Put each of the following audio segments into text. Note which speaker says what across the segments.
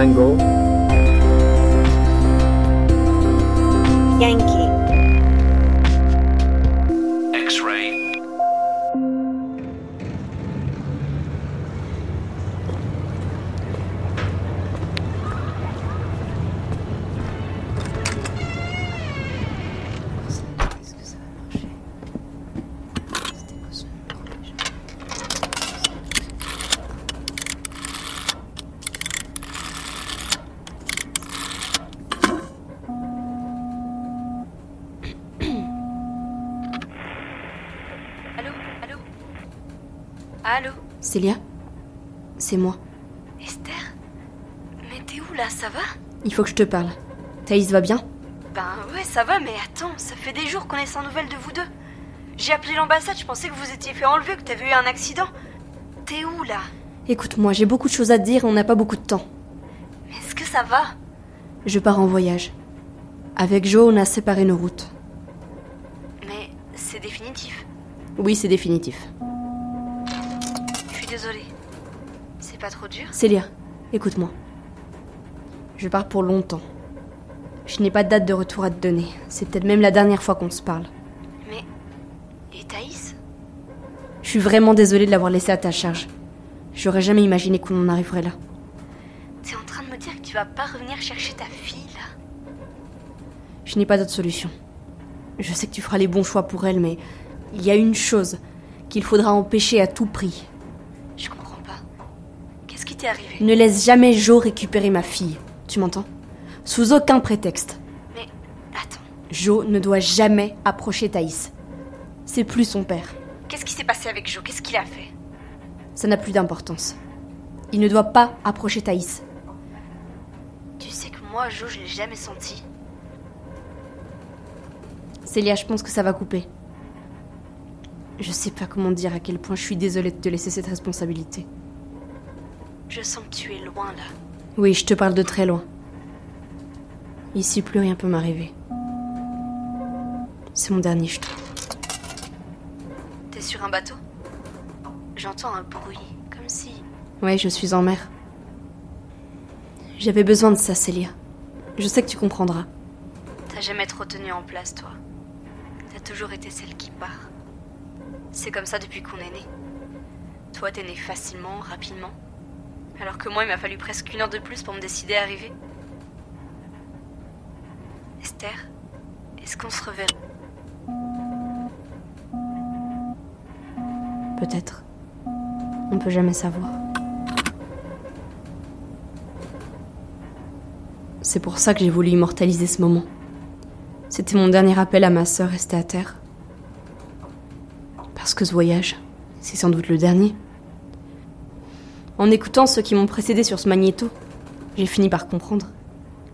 Speaker 1: Tango,
Speaker 2: Célia C'est moi.
Speaker 3: Esther Mais t'es où là? Ça va?
Speaker 2: Il faut que je te parle. Thaïs va bien?
Speaker 3: Ben ouais, ça va, mais attends, ça fait des jours qu'on est sans nouvelles de vous deux. J'ai appelé l'ambassade, je pensais que vous étiez fait enlever, que t'avais eu un accident. T'es où là?
Speaker 2: Écoute-moi, j'ai beaucoup de choses à te dire et on n'a pas beaucoup de temps.
Speaker 3: Mais est-ce que ça va?
Speaker 2: Je pars en voyage. Avec Joe, on a séparé nos routes.
Speaker 3: Mais c'est définitif.
Speaker 2: Oui, c'est définitif.
Speaker 3: Je suis désolée. C'est pas trop dur
Speaker 2: Célia, écoute-moi. Je pars pour longtemps. Je n'ai pas de date de retour à te donner. C'est peut-être même la dernière fois qu'on se parle.
Speaker 3: Mais. Et Thaïs?
Speaker 2: Je suis vraiment désolée de l'avoir laissé à ta charge. J'aurais jamais imaginé qu'on en arriverait là.
Speaker 3: T'es en train de me dire que tu vas pas revenir chercher ta fille là?
Speaker 2: Je n'ai pas d'autre solution. Je sais que tu feras les bons choix pour elle, mais il y a une chose qu'il faudra empêcher à tout prix.
Speaker 3: Arrivé
Speaker 2: Ne laisse jamais Joe récupérer ma fille. Tu m'entends? Sous aucun prétexte.
Speaker 3: Mais. Attends.
Speaker 2: Joe ne doit jamais approcher Thaïs. C'est plus son père.
Speaker 3: Qu'est-ce qui s'est passé avec Joe Qu'est-ce qu'il a fait?
Speaker 2: Ça n'a plus d'importance. Il ne doit pas approcher Thaïs.
Speaker 3: Tu sais que moi, Joe, je l'ai jamais senti.
Speaker 2: Célia, je pense que ça va couper. Je sais pas comment dire à quel point je suis désolée de te laisser cette responsabilité.
Speaker 3: Je sens que tu es loin là.
Speaker 2: Oui, je te parle de très loin. Ici, plus rien peut m'arriver. C'est mon dernier jeton.
Speaker 3: T'es sur un bateau? J'entends un bruit, comme si.
Speaker 2: Ouais, je suis en mer. J'avais besoin de ça, Célia. Je sais que tu comprendras.
Speaker 3: T'as jamais trop tenu en place, toi. T'as toujours été celle qui part. C'est comme ça depuis qu'on est né. Toi, t'es né facilement, rapidement. Alors que moi, il m'a fallu presque une heure de plus pour me décider à arriver. Esther, est-ce qu'on se reverra?
Speaker 2: Peut-être. On peut jamais savoir. C'est pour ça que j'ai voulu immortaliser ce moment. C'était mon dernier appel à ma sœur restée à terre. Parce que ce voyage, c'est sans doute le dernier. En écoutant ceux qui m'ont précédé sur ce magnéto, j'ai fini par comprendre.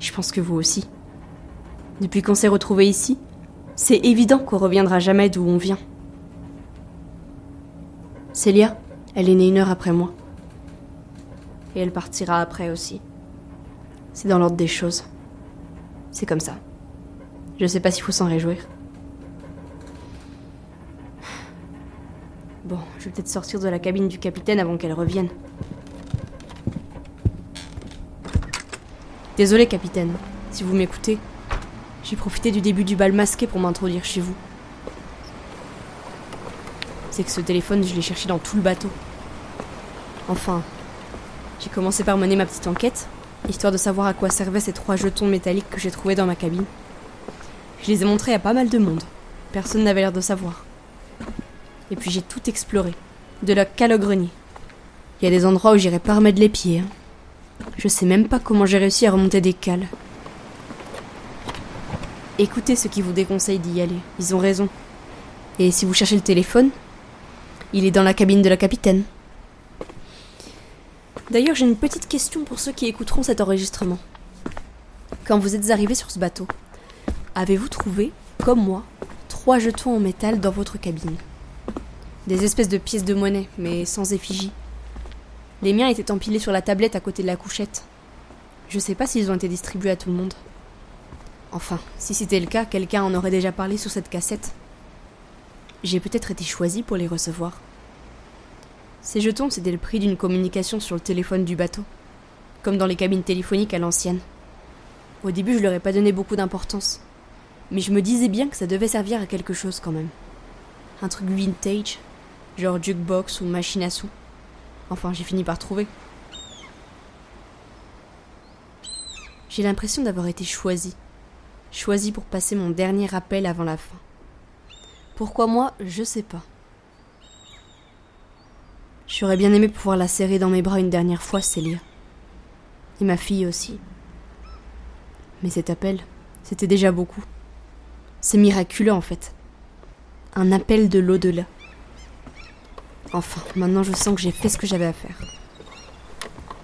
Speaker 2: Je pense que vous aussi. Depuis qu'on s'est retrouvés ici, c'est évident qu'on reviendra jamais d'où on vient. Célia, elle est née une heure après moi. Et elle partira après aussi. C'est dans l'ordre des choses. C'est comme ça. Je sais pas s'il faut s'en réjouir. Bon, je vais peut-être sortir de la cabine du capitaine avant qu'elle revienne. Désolé, capitaine, si vous m'écoutez. J'ai profité du début du bal masqué pour m'introduire chez vous. C'est que ce téléphone, je l'ai cherché dans tout le bateau. Enfin, j'ai commencé par mener ma petite enquête, histoire de savoir à quoi servaient ces trois jetons métalliques que j'ai trouvés dans ma cabine. Je les ai montrés à pas mal de monde. Personne n'avait l'air de savoir. Et puis j'ai tout exploré, de la cale au grenier. Il y a des endroits où j'irais pas remettre les pieds. hein. Je sais même pas comment j'ai réussi à remonter des cales. Écoutez ceux qui vous déconseillent d'y aller, ils ont raison. Et si vous cherchez le téléphone, il est dans la cabine de la capitaine. D'ailleurs, j'ai une petite question pour ceux qui écouteront cet enregistrement. Quand vous êtes arrivés sur ce bateau, avez-vous trouvé, comme moi, trois jetons en métal dans votre cabine? Des espèces de pièces de monnaie, mais sans effigie. Les miens étaient empilés sur la tablette à côté de la couchette. Je sais pas s'ils ont été distribués à tout le monde. Enfin, si c'était le cas, quelqu'un en aurait déjà parlé sur cette cassette. J'ai peut-être été choisie pour les recevoir. Ces jetons, c'était le prix d'une communication sur le téléphone du bateau, comme dans les cabines téléphoniques à l'ancienne. Au début, je leur ai pas donné beaucoup d'importance, mais je me disais bien que ça devait servir à quelque chose quand même. Un truc vintage, genre jukebox ou machine à sous. Enfin, j'ai fini par trouver. J'ai l'impression d'avoir été choisie. Choisie pour passer mon dernier appel avant la fin. Pourquoi moi, je sais pas. J'aurais bien aimé pouvoir la serrer dans mes bras une dernière fois, Célia. Et ma fille aussi. Mais cet appel, c'était déjà beaucoup. C'est miraculeux en fait. Un appel de l'au-delà. Enfin, maintenant je sens que j'ai fait ce que j'avais à faire.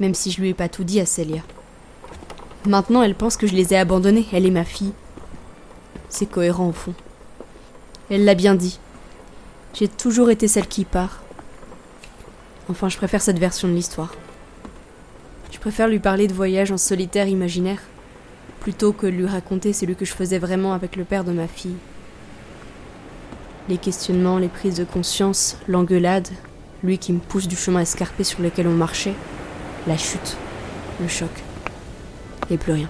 Speaker 2: Même si je lui ai pas tout dit à Célia. Maintenant, elle pense que je les ai abandonnés, elle est ma fille. C'est cohérent au fond. Elle l'a bien dit. J'ai toujours été celle qui part. Enfin, je préfère cette version de l'histoire. Je préfère lui parler de voyage en solitaire imaginaire, plutôt que lui raconter celui que je faisais vraiment avec le père de ma fille. Les questionnements, les prises de conscience, l'engueulade, lui qui me pousse du chemin escarpé sur lequel on marchait, la chute, le choc, et plus rien.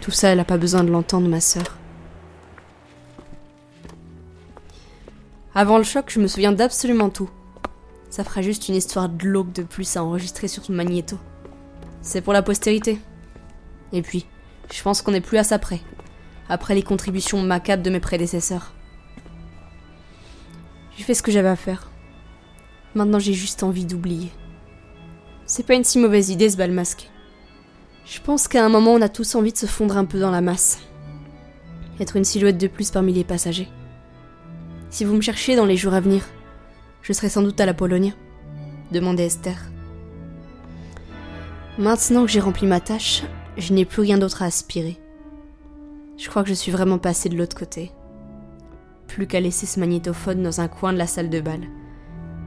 Speaker 2: Tout ça, elle n'a pas besoin de l'entendre, ma sœur. Avant le choc, je me souviens d'absolument tout. Ça fera juste une histoire de de plus à enregistrer sur ton magnéto. C'est pour la postérité. Et puis, je pense qu'on n'est plus à ça près. Après les contributions macabres de mes prédécesseurs. J'ai fait ce que j'avais à faire. Maintenant, j'ai juste envie d'oublier. C'est pas une si mauvaise idée ce bal masque. Je pense qu'à un moment, on a tous envie de se fondre un peu dans la masse. Être une silhouette de plus parmi les passagers. Si vous me cherchiez dans les jours à venir, je serai sans doute à la Pologne, demandait Esther. Maintenant que j'ai rempli ma tâche, je n'ai plus rien d'autre à aspirer. Je crois que je suis vraiment passé de l'autre côté. Plus qu'à laisser ce magnétophone dans un coin de la salle de bal,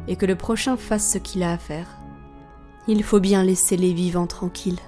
Speaker 2: et que le prochain fasse ce qu'il a à faire. Il faut bien laisser les vivants tranquilles.